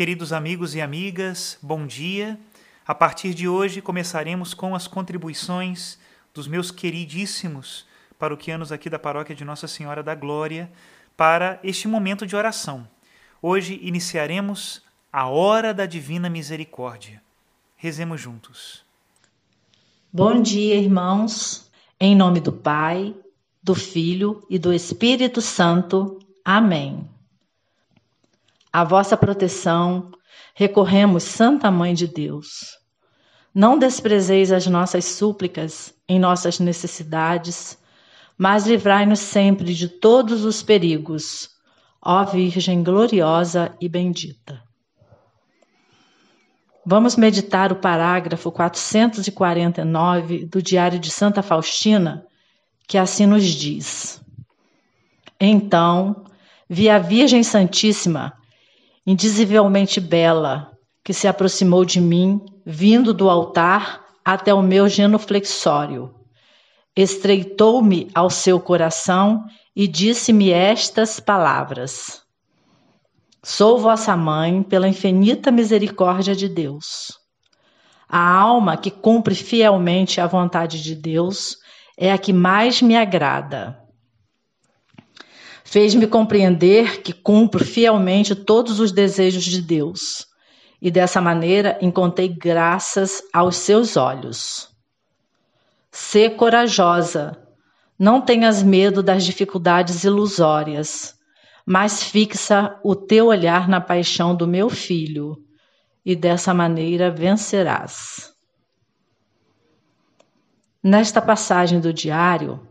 Queridos amigos e amigas, bom dia. A partir de hoje começaremos com as contribuições dos meus queridíssimos paroquianos aqui da paróquia de Nossa Senhora da Glória para este momento de oração. Hoje iniciaremos a hora da divina misericórdia. Rezemos juntos. Bom dia, irmãos. Em nome do Pai, do Filho e do Espírito Santo. Amém. A vossa proteção recorremos, Santa Mãe de Deus. Não desprezeis as nossas súplicas em nossas necessidades, mas livrai-nos sempre de todos os perigos, ó Virgem gloriosa e bendita. Vamos meditar o parágrafo 449 do Diário de Santa Faustina, que assim nos diz: Então vi a Virgem Santíssima, indizivelmente bela, que se aproximou de mim, vindo do altar até o meu genuflexório. Estreitou-me ao seu coração e disse-me estas palavras: Sou vossa mãe pela infinita misericórdia de Deus. A alma que cumpre fielmente a vontade de Deus é a que mais me agrada. Fez-me compreender que cumpro fielmente todos os desejos de Deus, e dessa maneira encontrei graças aos seus olhos. Sê corajosa, não tenhas medo das dificuldades ilusórias mas fixa o teu olhar na paixão do meu filho, e dessa maneira vencerás. Nesta passagem do diário,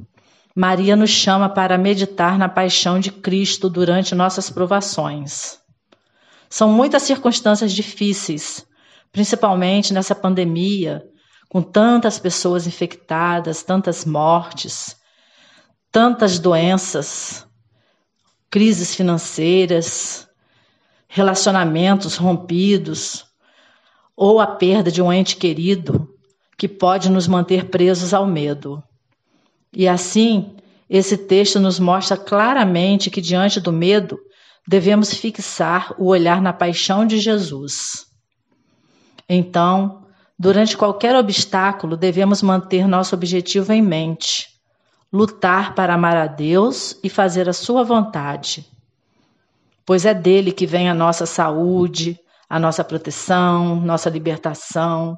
Maria nos chama para meditar na paixão de Cristo durante nossas provações. São muitas circunstâncias difíceis, principalmente nessa pandemia, com tantas pessoas infectadas, tantas mortes, tantas doenças, crises financeiras, relacionamentos rompidos ou a perda de um ente querido que pode nos manter presos ao medo. E assim, esse texto nos mostra claramente que diante do medo devemos fixar o olhar na paixão de Jesus. Então, durante qualquer obstáculo, devemos manter nosso objetivo em mente lutar para amar a Deus e fazer a sua vontade. Pois é dele que vem a nossa saúde, a nossa proteção, nossa libertação,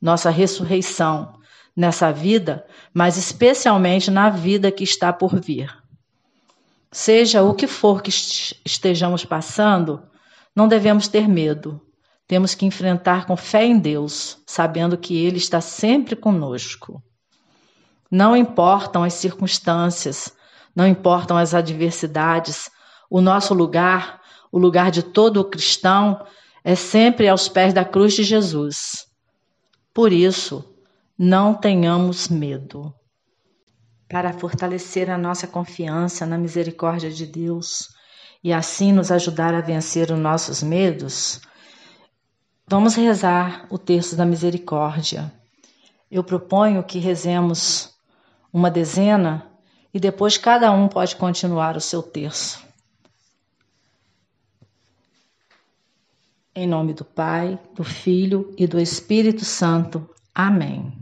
nossa ressurreição nessa vida, mas especialmente na vida que está por vir. Seja o que for que estejamos passando, não devemos ter medo. Temos que enfrentar com fé em Deus, sabendo que Ele está sempre conosco. Não importam as circunstâncias, não importam as adversidades, o nosso lugar, o lugar de todo cristão, é sempre aos pés da cruz de Jesus. Por isso, não tenhamos medo. Para fortalecer a nossa confiança na misericórdia de Deus e assim nos ajudar a vencer os nossos medos, vamos rezar o texto da misericórdia. Eu proponho que rezemos uma dezena e depois cada um pode continuar o seu terço. Em nome do Pai, do Filho e do Espírito Santo. Amém.